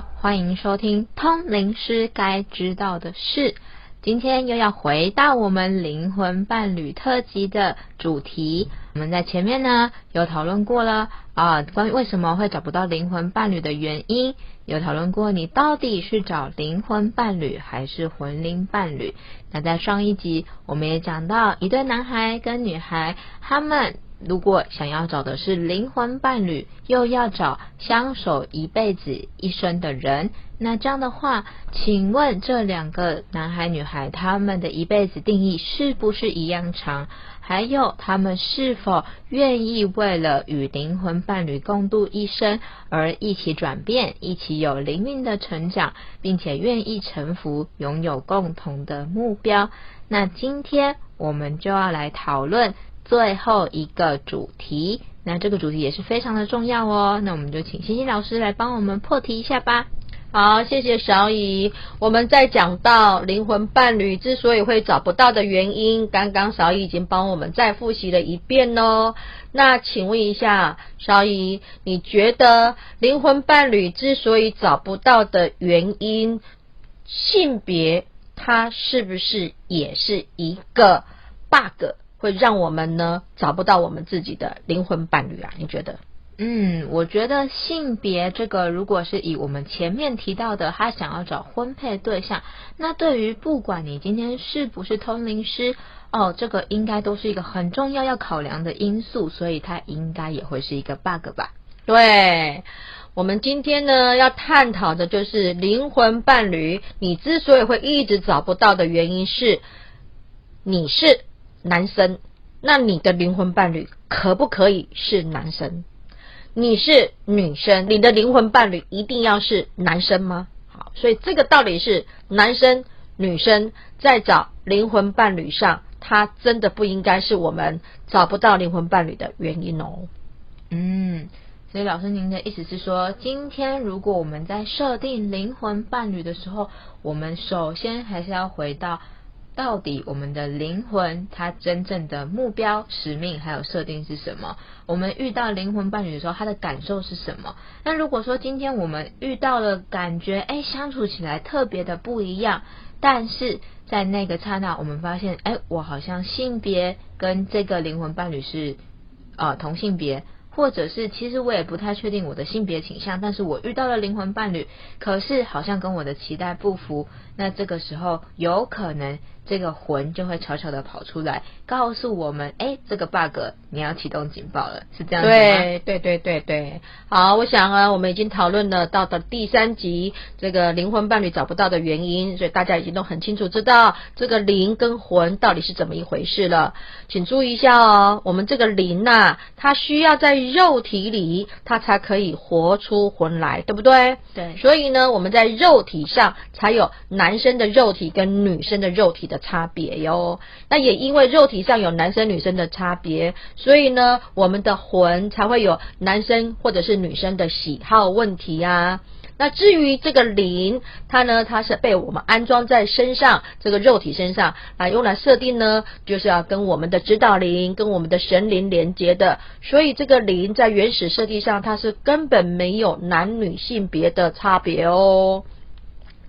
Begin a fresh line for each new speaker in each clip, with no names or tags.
欢迎收听通灵师该知道的事。今天又要回到我们灵魂伴侣特辑的主题。我们在前面呢有讨论过了啊，关于为什么会找不到灵魂伴侣的原因，有讨论过你到底是找灵魂伴侣还是魂灵伴侣。那在上一集我们也讲到一对男孩跟女孩，他们。如果想要找的是灵魂伴侣，又要找相守一辈子、一生的人，那这样的话，请问这两个男孩女孩他们的一辈子定义是不是一样长？还有他们是否愿意为了与灵魂伴侣共度一生而一起转变、一起有灵命的成长，并且愿意臣服、拥有共同的目标？那今天我们就要来讨论。最后一个主题，那这个主题也是非常的重要哦。那我们就请欣欣老师来帮我们破题一下吧。
好，谢谢小姨。我们在讲到灵魂伴侣之所以会找不到的原因，刚刚小姨已经帮我们再复习了一遍哦。那请问一下，小姨，你觉得灵魂伴侣之所以找不到的原因，性别它是不是也是一个 bug？会让我们呢找不到我们自己的灵魂伴侣啊？你觉得？
嗯，我觉得性别这个，如果是以我们前面提到的，他想要找婚配对象，那对于不管你今天是不是通灵师，哦，这个应该都是一个很重要要考量的因素，所以它应该也会是一个 bug 吧？
对，我们今天呢要探讨的就是灵魂伴侣，你之所以会一直找不到的原因是，你是。男生，那你的灵魂伴侣可不可以是男生？你是女生，你的灵魂伴侣一定要是男生吗？好，所以这个道理是男生、女生在找灵魂伴侣上，他真的不应该是我们找不到灵魂伴侣的原因哦。
嗯，所以老师您的意思是说，今天如果我们在设定灵魂伴侣的时候，我们首先还是要回到。到底我们的灵魂它真正的目标、使命还有设定是什么？我们遇到灵魂伴侣的时候，他的感受是什么？那如果说今天我们遇到了感觉，哎，相处起来特别的不一样，但是在那个刹那，我们发现，哎，我好像性别跟这个灵魂伴侣是呃同性别。或者是，其实我也不太确定我的性别倾向，但是我遇到了灵魂伴侣，可是好像跟我的期待不符，那这个时候有可能这个魂就会悄悄的跑出来，告诉我们，哎，这个 bug 你要启动警报了，是这样子吗？
对对对对对，好，我想啊，我们已经讨论了到的第三集，这个灵魂伴侣找不到的原因，所以大家已经都很清楚知道这个灵跟魂到底是怎么一回事了，请注意一下哦，我们这个灵呐，它需要在肉体里，它才可以活出魂来，对不对？
对。
所以呢，我们在肉体上才有男男生的肉体跟女生的肉体的差别哟。那也因为肉体上有男生女生的差别，所以呢，我们的魂才会有男生或者是女生的喜好问题啊。那至于这个灵，它呢，它是被我们安装在身上这个肉体身上来用来设定呢，就是要跟我们的指导灵、跟我们的神灵连接的。所以这个灵在原始设计上，它是根本没有男女性别的差别哦。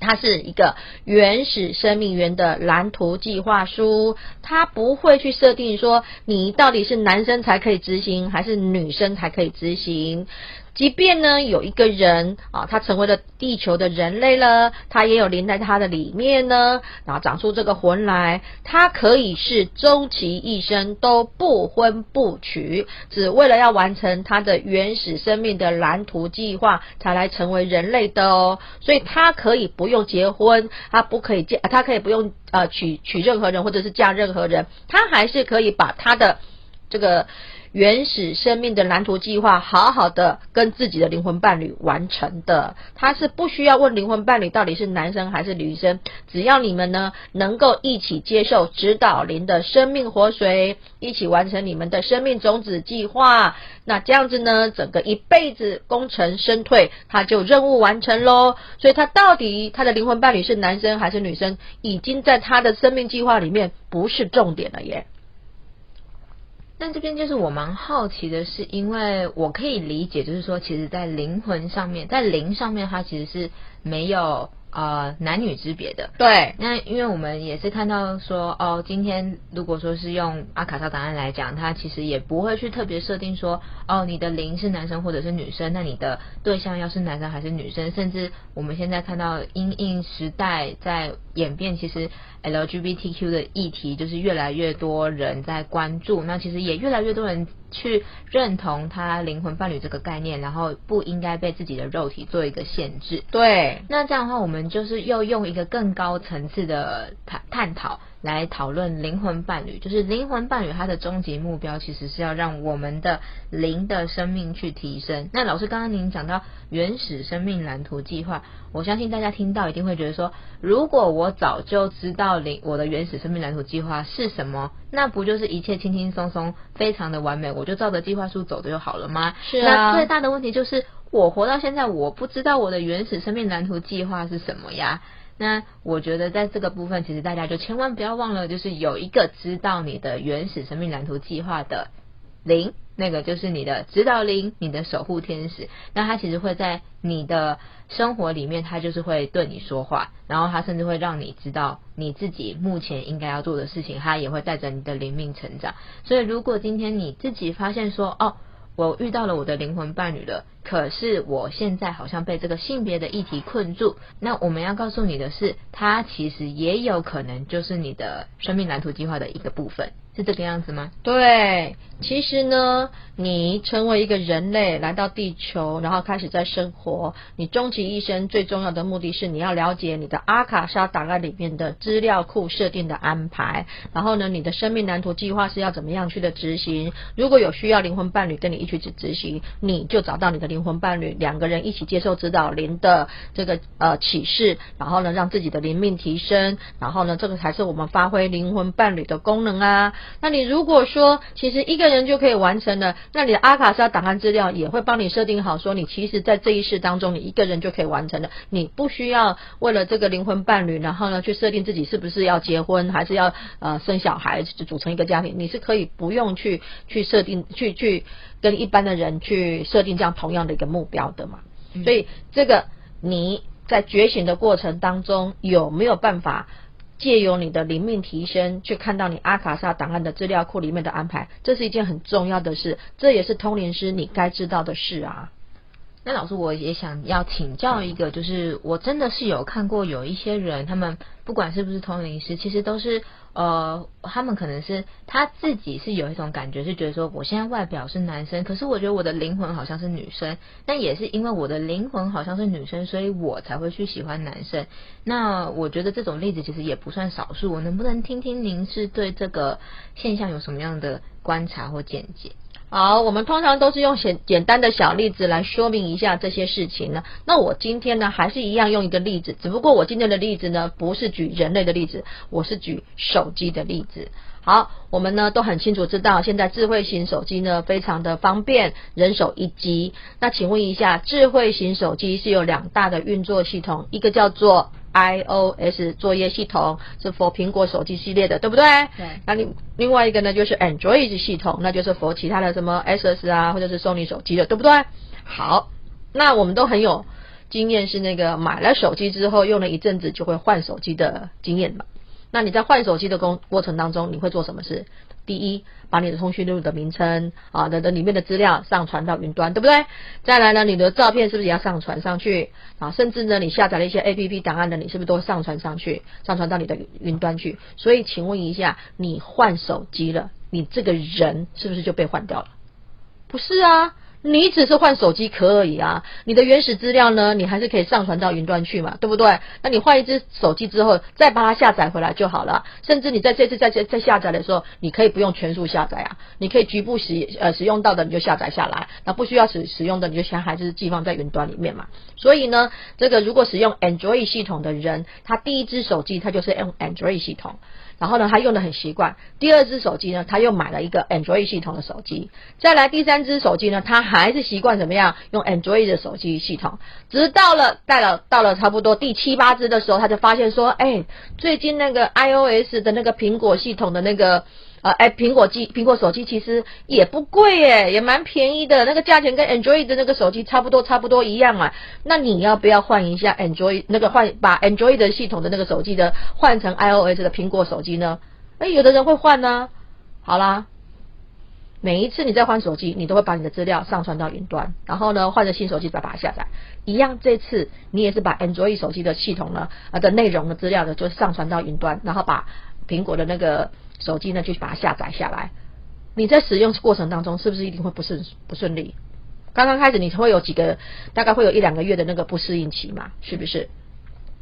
它是一个原始生命源的蓝图计划书，它不会去设定说你到底是男生才可以执行，还是女生才可以执行。即便呢，有一个人啊，他成为了地球的人类了，他也有灵在他的里面呢，然后长出这个魂来，他可以是终其一生都不婚不娶，只为了要完成他的原始生命的蓝图计划，才来成为人类的哦。所以他可以不用结婚，他不可以嫁，他可以不用呃娶娶任何人，或者是嫁任何人，他还是可以把他的这个。原始生命的蓝图计划，好好的跟自己的灵魂伴侣完成的，他是不需要问灵魂伴侣到底是男生还是女生，只要你们呢能够一起接受指导灵的生命活水，一起完成你们的生命种子计划，那这样子呢，整个一辈子功成身退，他就任务完成喽。所以他到底他的灵魂伴侣是男生还是女生，已经在他的生命计划里面不是重点了耶。
但这边就是我蛮好奇的是，因为我可以理解，就是说，其实，在灵魂上面，在灵上面，它其实是没有。呃，男女之别的，
对。
那因为我们也是看到说，哦，今天如果说是用阿卡莎档案来讲，它其实也不会去特别设定说，哦，你的零是男生或者是女生，那你的对象要是男生还是女生，甚至我们现在看到因应时代在演变，其实 LGBTQ 的议题就是越来越多人在关注，那其实也越来越多人。去认同他灵魂伴侣这个概念，然后不应该被自己的肉体做一个限制。
对，
那这样的话，我们就是又用一个更高层次的探探讨来讨论灵魂伴侣。就是灵魂伴侣，它的终极目标其实是要让我们的灵的生命去提升。那老师刚刚您讲到原始生命蓝图计划，我相信大家听到一定会觉得说，如果我早就知道灵我的原始生命蓝图计划是什么，那不就是一切轻轻松松，非常的完美？我就照着计划书走就好了吗？
是
啊。那最大的问题就是，我活到现在，我不知道我的原始生命蓝图计划是什么呀？那我觉得在这个部分，其实大家就千万不要忘了，就是有一个知道你的原始生命蓝图计划的灵。那个就是你的指导灵，你的守护天使。那他其实会在你的生活里面，他就是会对你说话，然后他甚至会让你知道你自己目前应该要做的事情。他也会带着你的灵命成长。所以，如果今天你自己发现说，哦，我遇到了我的灵魂伴侣了，可是我现在好像被这个性别的议题困住，那我们要告诉你的是，他其实也有可能就是你的生命蓝图计划的一个部分。是这个样子吗？
对，其实呢，你成为一个人类来到地球，然后开始在生活，你终其一生最重要的目的是你要了解你的阿卡莎档案里面的资料库设定的安排，然后呢，你的生命蓝图计划是要怎么样去的执行？如果有需要灵魂伴侣跟你一起去执行，你就找到你的灵魂伴侣，两个人一起接受指导灵的这个呃启示，然后呢，让自己的灵命提升，然后呢，这个才是我们发挥灵魂伴侣的功能啊。那你如果说其实一个人就可以完成了，那你的阿卡莎档案资料也会帮你设定好，说你其实，在这一世当中，你一个人就可以完成了，你不需要为了这个灵魂伴侣，然后呢去设定自己是不是要结婚，还是要呃生小孩，组成一个家庭，你是可以不用去去设定，去去跟一般的人去设定这样同样的一个目标的嘛。所以这个你在觉醒的过程当中有没有办法？借由你的灵命提升，去看到你阿卡莎档案的资料库里面的安排，这是一件很重要的事，这也是通灵师你该知道的事啊。
那老师，我也想要请教一个，就是我真的是有看过有一些人，他们不管是不是通灵师，其实都是。呃，他们可能是他自己是有一种感觉，是觉得说我现在外表是男生，可是我觉得我的灵魂好像是女生。那也是因为我的灵魂好像是女生，所以我才会去喜欢男生。那我觉得这种例子其实也不算少数。我能不能听听您是对这个现象有什么样的观察或见解？
好，我们通常都是用简简单的小例子来说明一下这些事情呢。那我今天呢，还是一样用一个例子，只不过我今天的例子呢，不是举人类的例子，我是举手机的例子。好，我们呢都很清楚知道，现在智慧型手机呢非常的方便，人手一机。那请问一下，智慧型手机是有两大的运作系统，一个叫做。iOS 作业系统是 for 苹果手机系列的，对不对？
对。
那另另外一个呢，就是 Android 系统，那就是 for 其他的什么 SS 啊，或者是 Sony 手机的，对不对？好，那我们都很有经验，是那个买了手机之后用了一阵子就会换手机的经验嘛。那你在换手机的过过程当中，你会做什么事？第一，把你的通讯录的名称啊的的里面的资料上传到云端，对不对？再来呢，你的照片是不是也要上传上去啊？甚至呢，你下载了一些 A P P 档案的，你是不是都上传上去，上传到你的云端去？所以，请问一下，你换手机了，你这个人是不是就被换掉了？不是啊。你只是换手机壳而已啊，你的原始资料呢，你还是可以上传到云端去嘛，对不对？那你换一只手机之后，再把它下载回来就好了。甚至你在这次再再再下载的时候，你可以不用全数下载啊，你可以局部使呃使用到的你就下载下来，那不需要使使用的你就先还是寄放在云端里面嘛。所以呢，这个如果使用 Android 系统的人，他第一只手机他就是用 Android 系统。然后呢，他用的很习惯。第二只手机呢，他又买了一个 Android 系统的手机。再来第三只手机呢，他还是习惯怎么样用 Android 的手机系统。直到了带了到了差不多第七八只的时候，他就发现说，哎，最近那个 iOS 的那个苹果系统的那个。呃，哎，苹果机、苹果手机其实也不贵耶，也蛮便宜的，那个价钱跟 Android 的那个手机差不多，差不多一样啊。那你要不要换一下 Android 那个换把 Android 的系统的那个手机的换成 iOS 的苹果手机呢？哎，有的人会换呢。好啦。每一次你在换手机，你都会把你的资料上传到云端，然后呢，换着新手机再把它下载。一样，这次你也是把 Android 手机的系统呢，啊的内容的资料呢，就上传到云端，然后把苹果的那个手机呢，就去把它下载下来。你在使用过程当中，是不是一定会不顺不顺利？刚刚开始你会有几个，大概会有一两个月的那个不适应期嘛，是不是？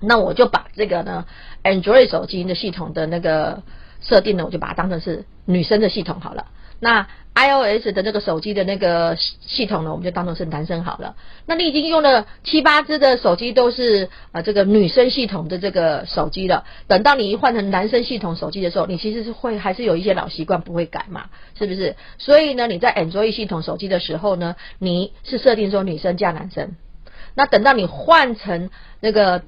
那我就把这个呢，Android 手机的系统的那个设定呢，我就把它当成是女生的系统好了。那 iOS 的那个手机的那个系统呢，我们就当做是男生好了。那你已经用了七八只的手机都是呃这个女生系统的这个手机了，等到你一换成男生系统手机的时候，你其实是会还是有一些老习惯不会改嘛，是不是？所以呢，你在 Android 系统手机的时候呢，你是设定说女生嫁男生。那等到你换成那个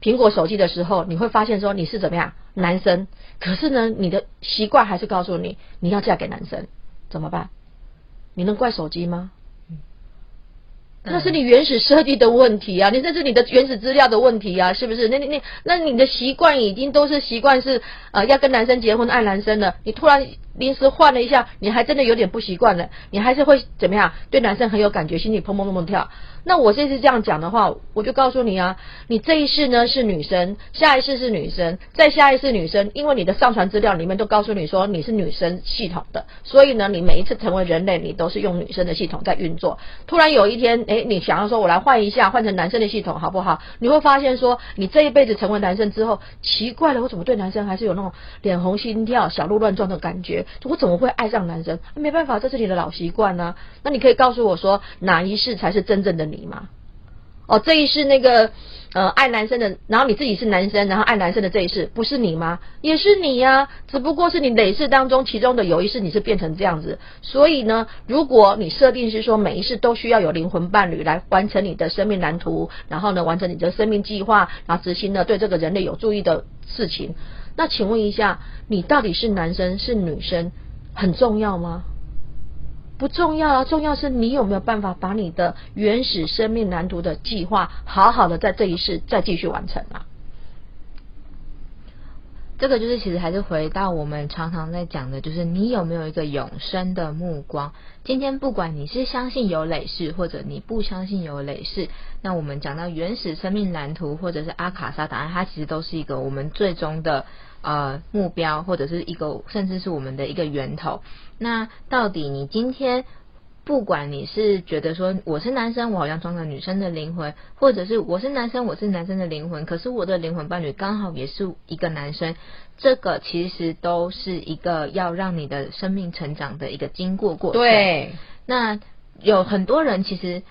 苹果手机的时候，你会发现说你是怎么样男生，可是呢，你的习惯还是告诉你你要嫁给男生。怎么办？你能怪手机吗？那是你原始设计的问题啊！你这是你的原始资料的问题啊！是不是？那、那、那、那你的习惯已经都是习惯是呃要跟男生结婚爱男生的，你突然。临时换了一下，你还真的有点不习惯了，你还是会怎么样？对男生很有感觉，心里砰砰砰砰跳。那我这次这样讲的话，我就告诉你啊，你这一世呢是女生，下一世是女生，再下一世女生，因为你的上传资料里面都告诉你说你是女生系统的，所以呢，你每一次成为人类，你都是用女生的系统在运作。突然有一天，哎，你想要说我来换一下，换成男生的系统好不好？你会发现说，你这一辈子成为男生之后，奇怪了，我怎么对男生还是有那种脸红心跳、小鹿乱撞的感觉？我怎么会爱上男生？没办法，这是你的老习惯呢。那你可以告诉我说，哪一世才是真正的你吗？哦，这一世那个呃爱男生的，然后你自己是男生，然后爱男生的这一世，不是你吗？也是你呀，只不过是你累世当中其中的有一世你是变成这样子。所以呢，如果你设定是说每一世都需要有灵魂伴侣来完成你的生命蓝图，然后呢完成你的生命计划，然后执行呢对这个人类有注意的事情。那请问一下，你到底是男生是女生，很重要吗？不重要啊，重要是你有没有办法把你的原始生命蓝图的计划，好好的在这一世再继续完成啊。
这个就是其实还是回到我们常常在讲的，就是你有没有一个永生的目光。今天不管你是相信有累世，或者你不相信有累世，那我们讲到原始生命蓝图或者是阿卡莎档案，它其实都是一个我们最终的呃目标，或者是一个甚至是我们的一个源头。那到底你今天？不管你是觉得说我是男生，我好像装了女生的灵魂，或者是我是男生，我是男生的灵魂，可是我的灵魂伴侣刚好也是一个男生，这个其实都是一个要让你的生命成长的一个经过过程。
对，
那有很多人其实。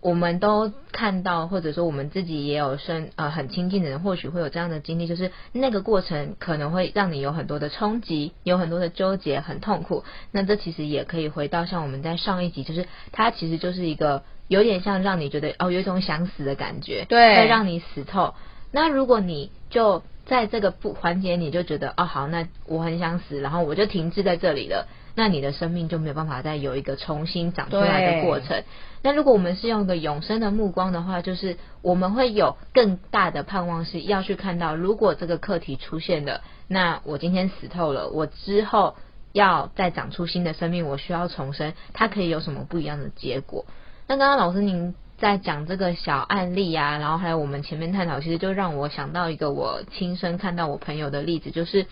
我们都看到，或者说我们自己也有生呃很亲近的人，或许会有这样的经历，就是那个过程可能会让你有很多的冲击，有很多的纠结，很痛苦。那这其实也可以回到像我们在上一集，就是它其实就是一个有点像让你觉得哦有一种想死的感觉，
对，
会让你死透。那如果你就在这个不环节，你就觉得哦好，那我很想死，然后我就停滞在这里了。那你的生命就没有办法再有一个重新长出来的过程。那如果我们是用一个永生的目光的话，就是我们会有更大的盼望，是要去看到，如果这个课题出现了，那我今天死透了，我之后要再长出新的生命，我需要重生，它可以有什么不一样的结果？那刚刚老师您在讲这个小案例啊，然后还有我们前面探讨，其实就让我想到一个我亲身看到我朋友的例子，就是。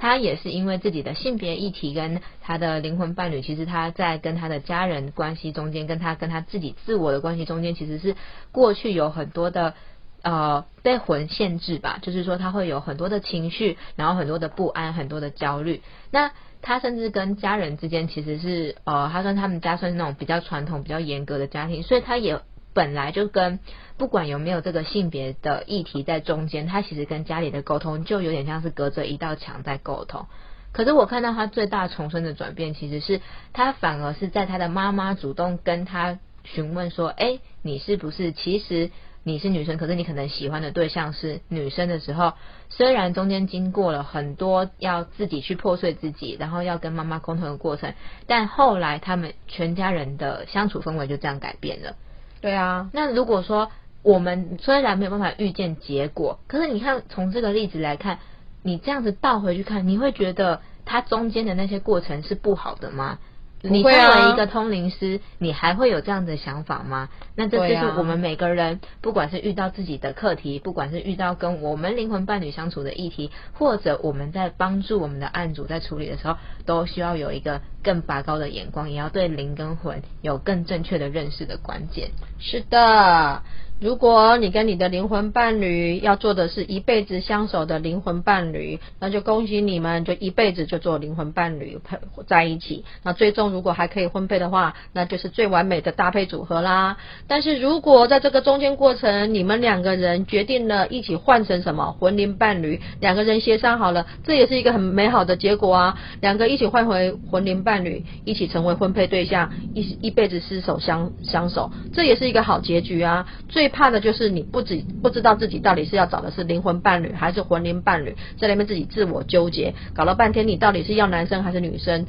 他也是因为自己的性别议题跟他的灵魂伴侣，其实他在跟他的家人关系中间，跟他跟他自己自我的关系中间，其实是过去有很多的呃被魂限制吧，就是说他会有很多的情绪，然后很多的不安，很多的焦虑。那他甚至跟家人之间其实是呃，他说他们家算是那种比较传统、比较严格的家庭，所以他也。本来就跟不管有没有这个性别的议题在中间，他其实跟家里的沟通就有点像是隔着一道墙在沟通。可是我看到他最大重生的转变，其实是他反而是在他的妈妈主动跟他询问说：“哎，你是不是其实你是女生，可是你可能喜欢的对象是女生的时候，虽然中间经过了很多要自己去破碎自己，然后要跟妈妈沟通的过程，但后来他们全家人的相处氛围就这样改变了。
对啊，
那如果说我们虽然没有办法预见结果，可是你看从这个例子来看，你这样子倒回去看，你会觉得它中间的那些过程是不好的吗？你
不会啊
身为一个通灵师，你还会有这样的想法吗？那这就是我们每个人，不管是遇到自己的课题，不管是遇到跟我们灵魂伴侣相处的议题，或者我们在帮助我们的案主在处理的时候，都需要有一个更拔高的眼光，也要对灵跟魂有更正确的认识的关键。
是的，如果你跟你的灵魂伴侣要做的是一辈子相守的灵魂伴侣，那就恭喜你们，就一辈子就做灵魂伴侣配在一起。那最终如果还可以婚配的话，那就是最完美的搭配组合啦。但是如果在这个中间过程，你们两个人决定了一起换成什么魂灵伴侣，两个人协商好了，这也是一个很美好的结果啊。两个一起换回魂灵伴侣，一起成为婚配对象，一一辈子厮守相相守，这也是一个好结局啊。最怕的就是你不知不知道自己到底是要找的是灵魂伴侣还是魂灵伴侣，在那边自己自我纠结，搞了半天你到底是要男生还是女生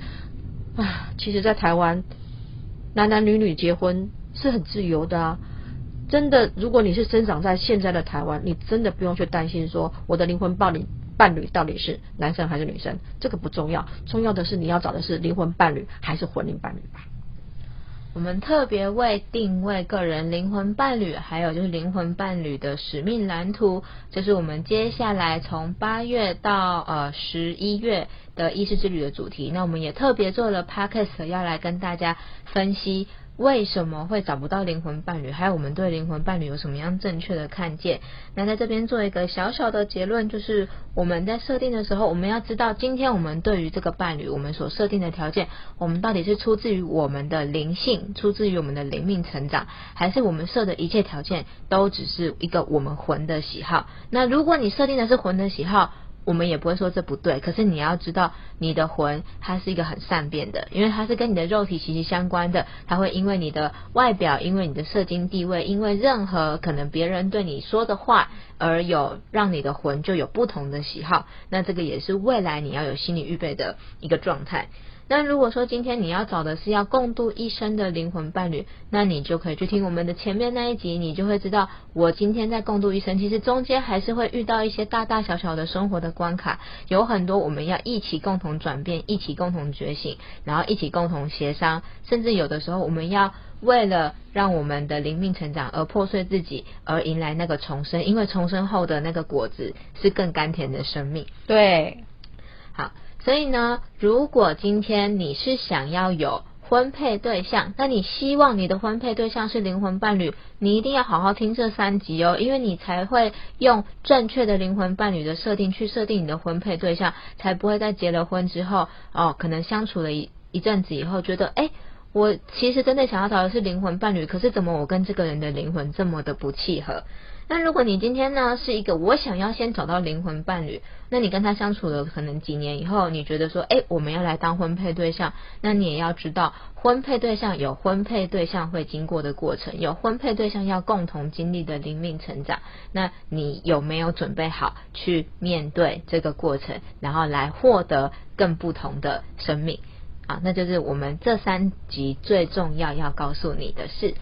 啊？其实，在台湾，男男女女结婚是很自由的啊。真的，如果你是生长在现在的台湾，你真的不用去担心说我的灵魂伴侣伴侣到底是男生还是女生，这个不重要，重要的是你要找的是灵魂伴侣还是魂灵伴侣吧。
我们特别为定位个人灵魂伴侣，还有就是灵魂伴侣的使命蓝图，这是我们接下来从八月到呃十一月的意识之旅的主题。那我们也特别做了 podcast，要来跟大家分析为什么会找不到灵魂伴侣，还有我们对灵魂伴侣有什么样正确的看见。那在这边做一个小小的结论，就是我们在设定的时候，我们要知道今天我们对于这个伴侣，我们所设定的条件，我们到底是出自于我们的灵性，出自于我们的灵命成长，还是我们设的一切条件都只是一个我们魂的喜好？那如果你设定的是魂的喜好，我们也不会说这不对，可是你要知道，你的魂它是一个很善变的，因为它是跟你的肉体息息相关的，它会因为你的外表，因为你的社经地位，因为任何可能别人对你说的话，而有让你的魂就有不同的喜好。那这个也是未来你要有心理预备的一个状态。那如果说今天你要找的是要共度一生的灵魂伴侣，那你就可以去听我们的前面那一集，你就会知道，我今天在共度一生，其实中间还是会遇到一些大大小小的生活的关卡，有很多我们要一起共同转变，一起共同觉醒，然后一起共同协商，甚至有的时候我们要为了让我们的灵命成长而破碎自己，而迎来那个重生，因为重生后的那个果子是更甘甜的生命。
对，
好，所以呢，如果今天你是想要有婚配对象，那你希望你的婚配对象是灵魂伴侣，你一定要好好听这三集哦，因为你才会用正确的灵魂伴侣的设定去设定你的婚配对象，才不会在结了婚之后，哦，可能相处了一一阵子以后，觉得哎。诶我其实真的想要找的是灵魂伴侣，可是怎么我跟这个人的灵魂这么的不契合？那如果你今天呢是一个我想要先找到灵魂伴侣，那你跟他相处了可能几年以后，你觉得说，哎，我们要来当婚配对象，那你也要知道，婚配对象有婚配对象会经过的过程，有婚配对象要共同经历的灵命成长，那你有没有准备好去面对这个过程，然后来获得更不同的生命？那就是我们这三集最重要要告诉你的事。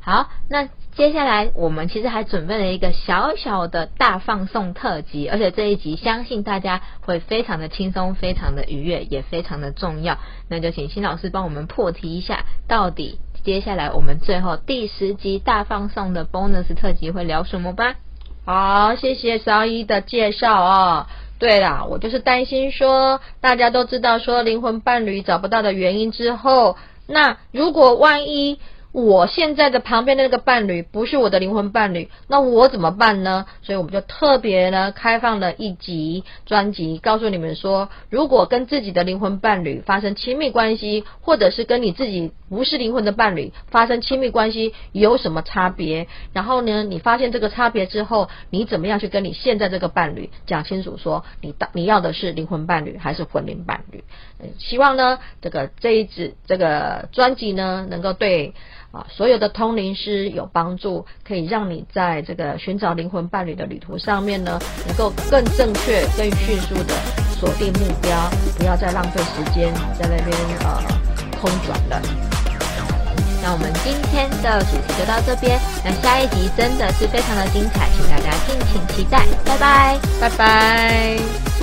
好，那接下来我们其实还准备了一个小小的大放送特辑，而且这一集相信大家会非常的轻松、非常的愉悦，也非常的重要。那就请新老师帮我们破题一下，到底接下来我们最后第十集大放送的 bonus 特辑会聊什么吧？
好，谢谢邵一的介绍哦。对啦，我就是担心说，大家都知道说灵魂伴侣找不到的原因之后，那如果万一我现在的旁边的那个伴侣不是我的灵魂伴侣，那我怎么办呢？所以我们就特别呢开放了一集专辑，告诉你们说，如果跟自己的灵魂伴侣发生亲密关系，或者是跟你自己不是灵魂的伴侣发生亲密关系，有什么差别？然后呢，你发现这个差别之后，你怎么样去跟你现在这个伴侣讲清楚，说你到你要的是灵魂伴侣还是魂灵伴侣？呃希望呢，这个这一支这个专辑呢，能够对。啊，所有的通灵师有帮助，可以让你在这个寻找灵魂伴侣的旅途上面呢，能够更正确、更迅速的锁定目标，不要再浪费时间在那边呃空转了。
那我们今天的主题就到这边，那下一集真的是非常的精彩，请大家敬请期待，拜拜，
拜拜。